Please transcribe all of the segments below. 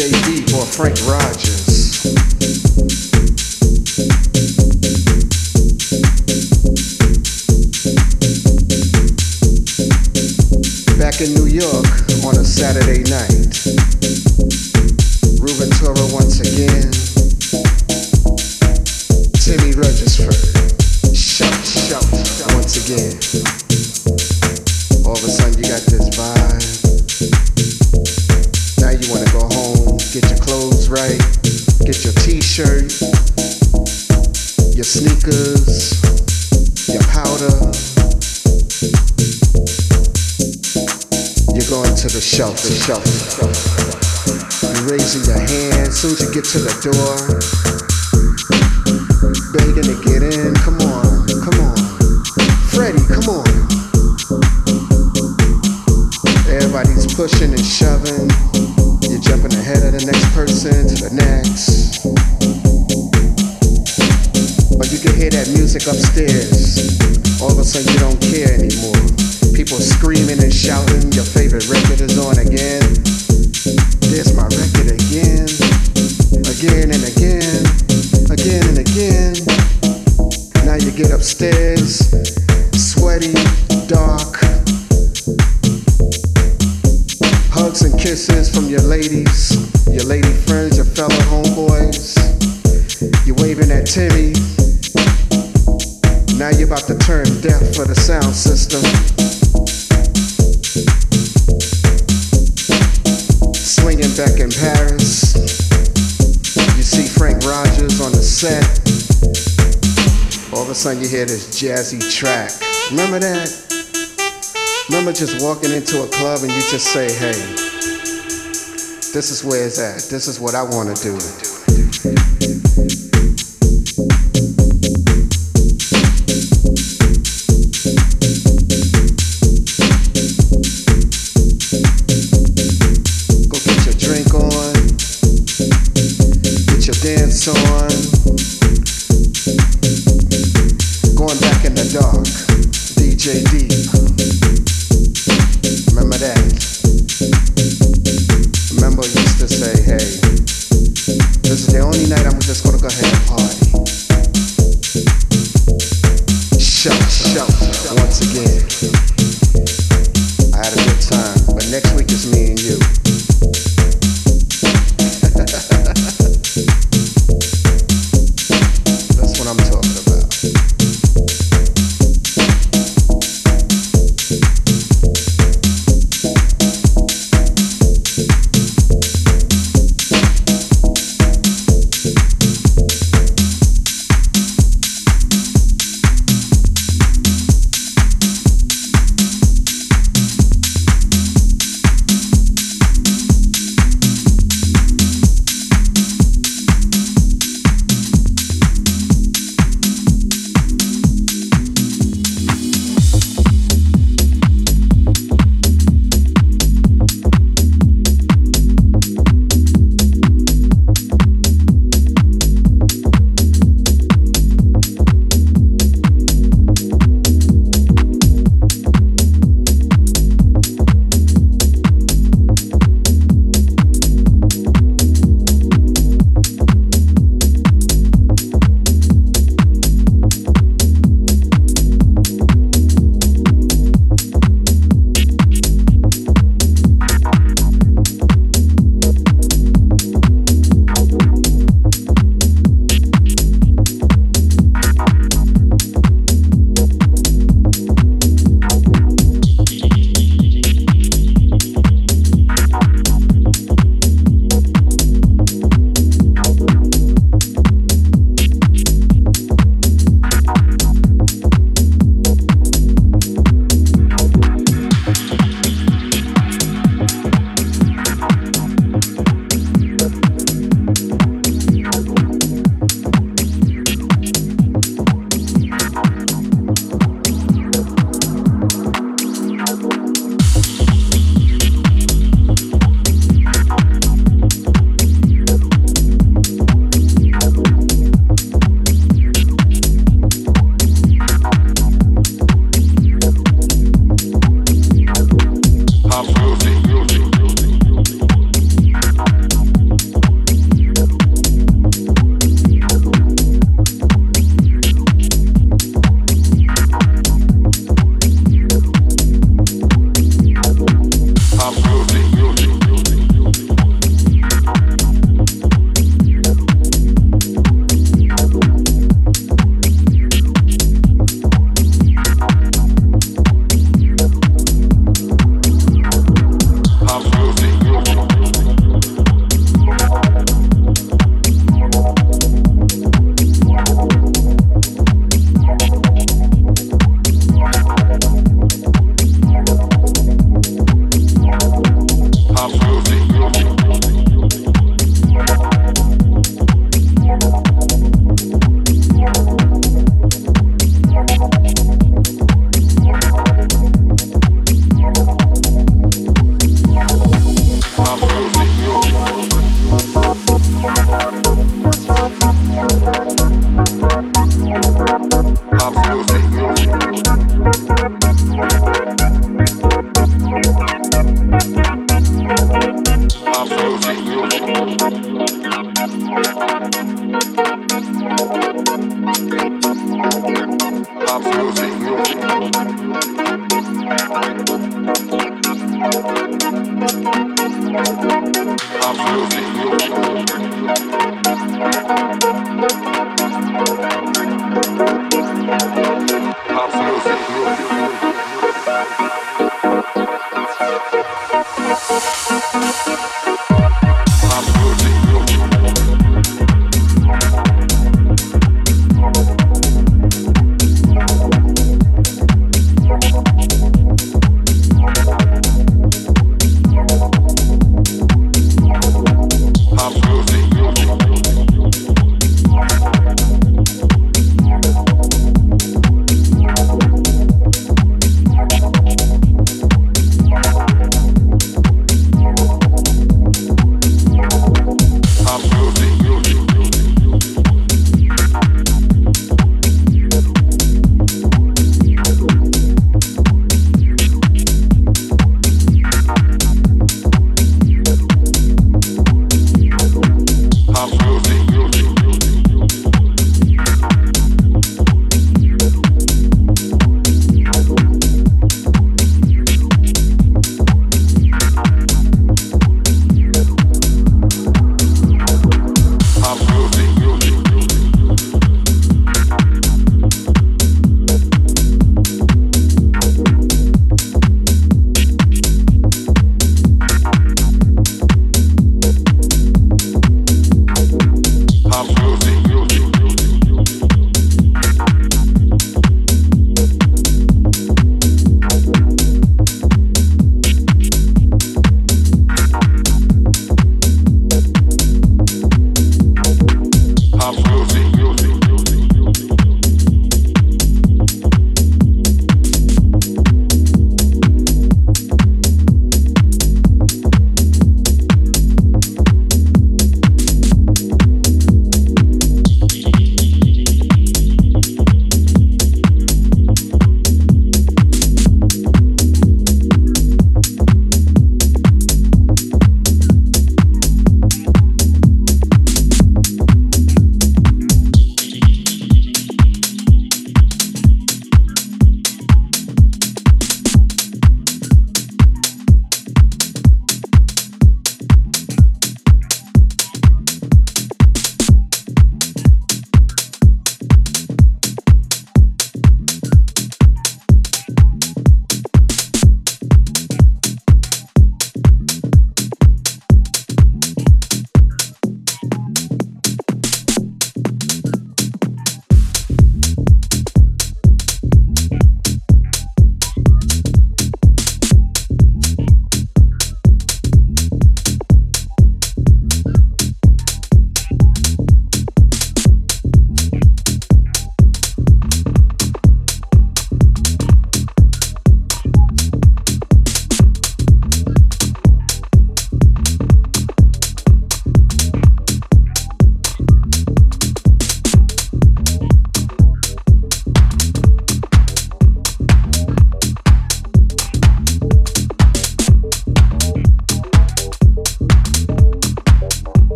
JD or Frank Rogers. get to the door. back in Paris. You see Frank Rogers on the set. All of a sudden you hear this jazzy track. Remember that? Remember just walking into a club and you just say, hey, this is where it's at. This is what I want to do.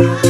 Bye.